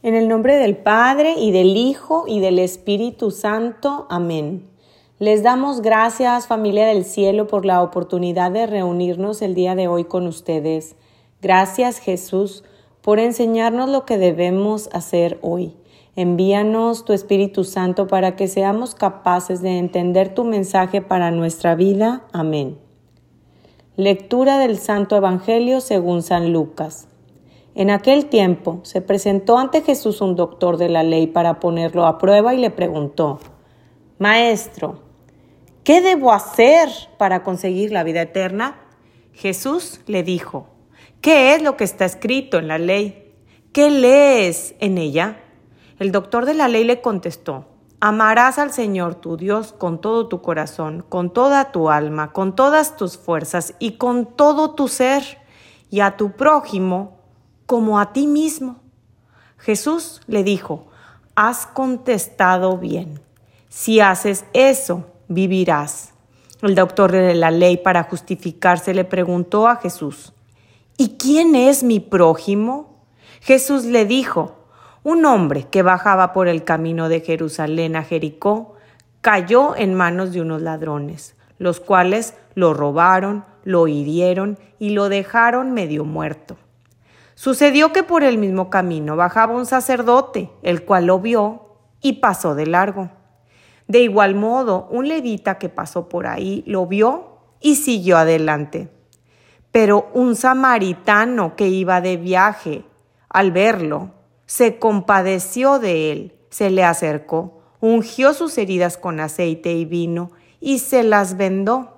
En el nombre del Padre y del Hijo y del Espíritu Santo. Amén. Les damos gracias, familia del cielo, por la oportunidad de reunirnos el día de hoy con ustedes. Gracias, Jesús, por enseñarnos lo que debemos hacer hoy. Envíanos tu Espíritu Santo para que seamos capaces de entender tu mensaje para nuestra vida. Amén. Lectura del Santo Evangelio según San Lucas. En aquel tiempo se presentó ante Jesús un doctor de la ley para ponerlo a prueba y le preguntó, Maestro, ¿qué debo hacer para conseguir la vida eterna? Jesús le dijo, ¿qué es lo que está escrito en la ley? ¿Qué lees en ella? El doctor de la ley le contestó, Amarás al Señor tu Dios con todo tu corazón, con toda tu alma, con todas tus fuerzas y con todo tu ser, y a tu prójimo como a ti mismo. Jesús le dijo, has contestado bien. Si haces eso, vivirás. El doctor de la ley, para justificarse, le preguntó a Jesús, ¿y quién es mi prójimo? Jesús le dijo, un hombre que bajaba por el camino de Jerusalén a Jericó cayó en manos de unos ladrones, los cuales lo robaron, lo hirieron y lo dejaron medio muerto. Sucedió que por el mismo camino bajaba un sacerdote, el cual lo vio y pasó de largo. De igual modo, un levita que pasó por ahí lo vio y siguió adelante. Pero un samaritano que iba de viaje, al verlo, se compadeció de él, se le acercó, ungió sus heridas con aceite y vino y se las vendó.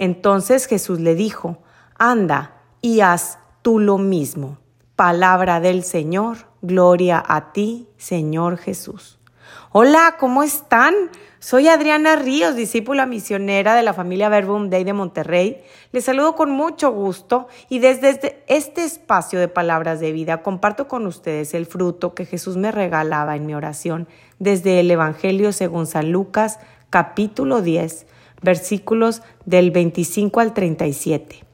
Entonces Jesús le dijo, anda y haz tú lo mismo. Palabra del Señor, gloria a ti, Señor Jesús. Hola, ¿cómo están? Soy Adriana Ríos, discípula misionera de la familia Verbum Day de Monterrey. Les saludo con mucho gusto y desde este, este espacio de palabras de vida comparto con ustedes el fruto que Jesús me regalaba en mi oración desde el Evangelio según San Lucas, capítulo 10, versículos del 25 al 37.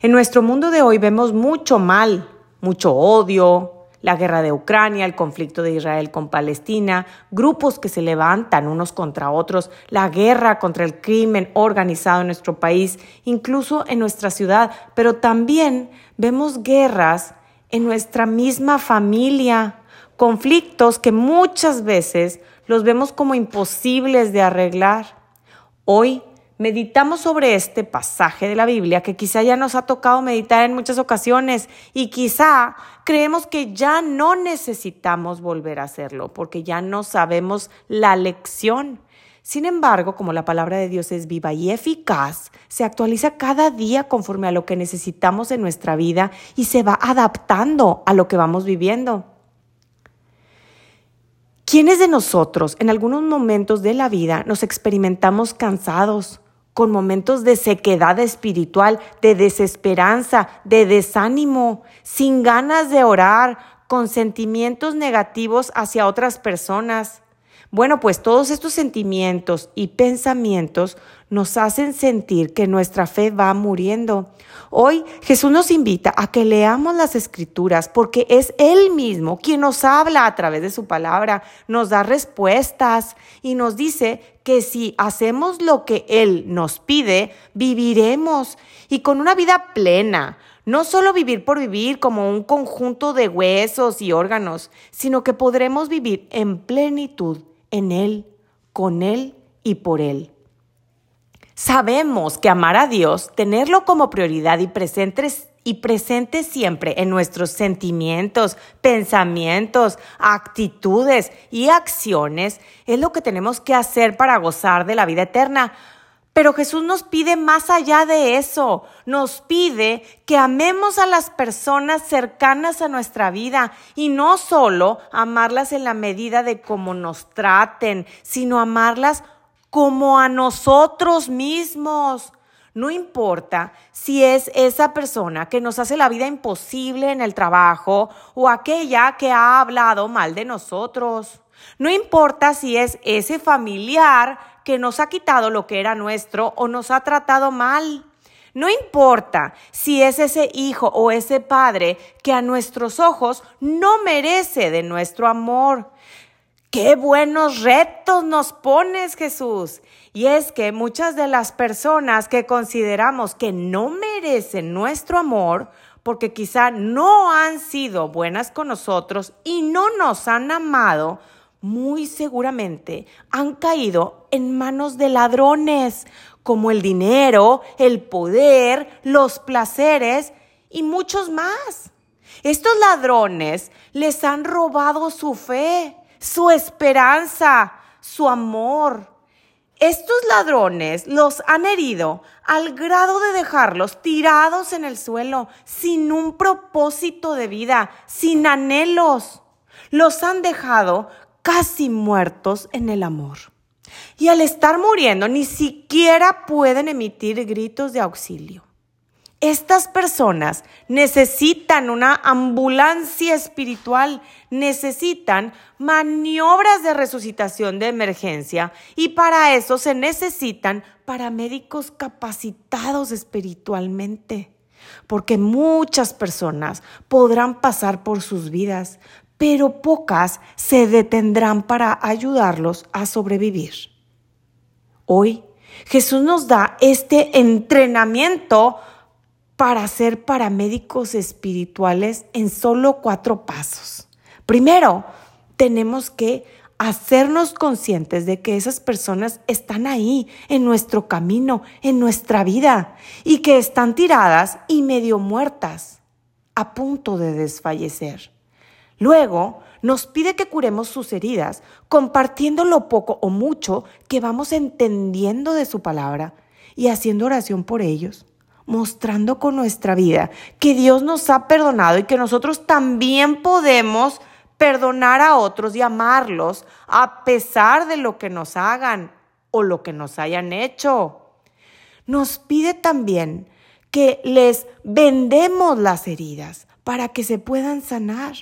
En nuestro mundo de hoy vemos mucho mal, mucho odio, la guerra de Ucrania, el conflicto de Israel con Palestina, grupos que se levantan unos contra otros, la guerra contra el crimen organizado en nuestro país, incluso en nuestra ciudad, pero también vemos guerras en nuestra misma familia, conflictos que muchas veces los vemos como imposibles de arreglar. Hoy meditamos sobre este pasaje de la Biblia que quizá ya nos ha tocado meditar en muchas ocasiones y quizá creemos que ya no necesitamos volver a hacerlo porque ya no sabemos la lección. Sin embargo, como la palabra de Dios es viva y eficaz, se actualiza cada día conforme a lo que necesitamos en nuestra vida y se va adaptando a lo que vamos viviendo. ¿Quiénes de nosotros en algunos momentos de la vida nos experimentamos cansados, con momentos de sequedad espiritual, de desesperanza, de desánimo, sin ganas de orar, con sentimientos negativos hacia otras personas? Bueno, pues todos estos sentimientos y pensamientos nos hacen sentir que nuestra fe va muriendo. Hoy Jesús nos invita a que leamos las escrituras porque es Él mismo quien nos habla a través de su palabra, nos da respuestas y nos dice que si hacemos lo que Él nos pide, viviremos y con una vida plena. No solo vivir por vivir como un conjunto de huesos y órganos, sino que podremos vivir en plenitud en Él, con Él y por Él. Sabemos que amar a Dios, tenerlo como prioridad y presente, y presente siempre en nuestros sentimientos, pensamientos, actitudes y acciones es lo que tenemos que hacer para gozar de la vida eterna. Pero Jesús nos pide más allá de eso, nos pide que amemos a las personas cercanas a nuestra vida y no solo amarlas en la medida de cómo nos traten, sino amarlas como a nosotros mismos. No importa si es esa persona que nos hace la vida imposible en el trabajo o aquella que ha hablado mal de nosotros. No importa si es ese familiar que nos ha quitado lo que era nuestro o nos ha tratado mal. No importa si es ese hijo o ese padre que a nuestros ojos no merece de nuestro amor. Qué buenos retos nos pones, Jesús. Y es que muchas de las personas que consideramos que no merecen nuestro amor, porque quizá no han sido buenas con nosotros y no nos han amado, muy seguramente han caído en manos de ladrones, como el dinero, el poder, los placeres y muchos más. Estos ladrones les han robado su fe, su esperanza, su amor. Estos ladrones los han herido al grado de dejarlos tirados en el suelo, sin un propósito de vida, sin anhelos. Los han dejado casi muertos en el amor. Y al estar muriendo ni siquiera pueden emitir gritos de auxilio. Estas personas necesitan una ambulancia espiritual, necesitan maniobras de resucitación de emergencia y para eso se necesitan paramédicos capacitados espiritualmente. Porque muchas personas podrán pasar por sus vidas, pero pocas se detendrán para ayudarlos a sobrevivir. Hoy Jesús nos da este entrenamiento para ser paramédicos espirituales en solo cuatro pasos. Primero, tenemos que hacernos conscientes de que esas personas están ahí, en nuestro camino, en nuestra vida, y que están tiradas y medio muertas, a punto de desfallecer. Luego, nos pide que curemos sus heridas, compartiendo lo poco o mucho que vamos entendiendo de su palabra y haciendo oración por ellos, mostrando con nuestra vida que Dios nos ha perdonado y que nosotros también podemos perdonar a otros y amarlos a pesar de lo que nos hagan o lo que nos hayan hecho. Nos pide también que les vendemos las heridas para que se puedan sanar.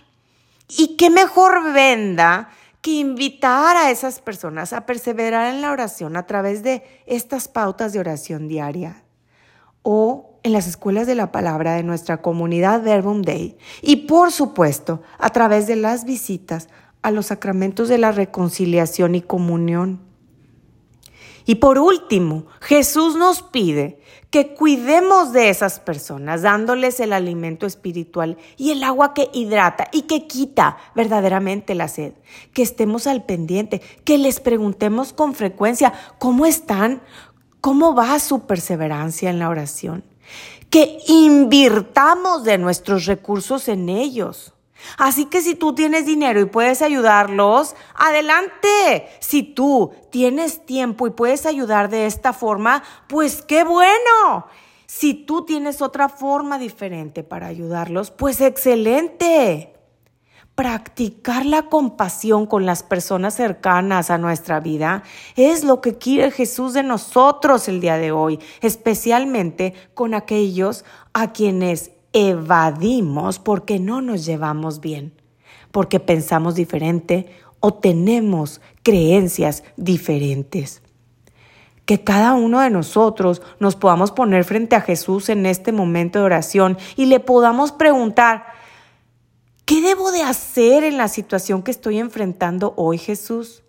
Y qué mejor venda que invitar a esas personas a perseverar en la oración a través de estas pautas de oración diaria o en las escuelas de la palabra de nuestra comunidad Verbum Day y por supuesto a través de las visitas a los sacramentos de la reconciliación y comunión. Y por último, Jesús nos pide que cuidemos de esas personas, dándoles el alimento espiritual y el agua que hidrata y que quita verdaderamente la sed. Que estemos al pendiente, que les preguntemos con frecuencia cómo están, cómo va su perseverancia en la oración. Que invirtamos de nuestros recursos en ellos. Así que si tú tienes dinero y puedes ayudarlos, adelante. Si tú tienes tiempo y puedes ayudar de esta forma, pues qué bueno. Si tú tienes otra forma diferente para ayudarlos, pues excelente. Practicar la compasión con las personas cercanas a nuestra vida es lo que quiere Jesús de nosotros el día de hoy, especialmente con aquellos a quienes evadimos porque no nos llevamos bien, porque pensamos diferente o tenemos creencias diferentes. Que cada uno de nosotros nos podamos poner frente a Jesús en este momento de oración y le podamos preguntar, ¿qué debo de hacer en la situación que estoy enfrentando hoy, Jesús?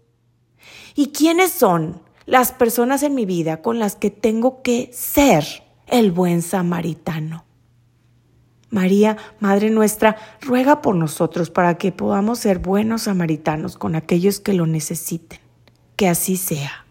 ¿Y quiénes son las personas en mi vida con las que tengo que ser el buen samaritano? María, Madre nuestra, ruega por nosotros para que podamos ser buenos samaritanos con aquellos que lo necesiten. Que así sea.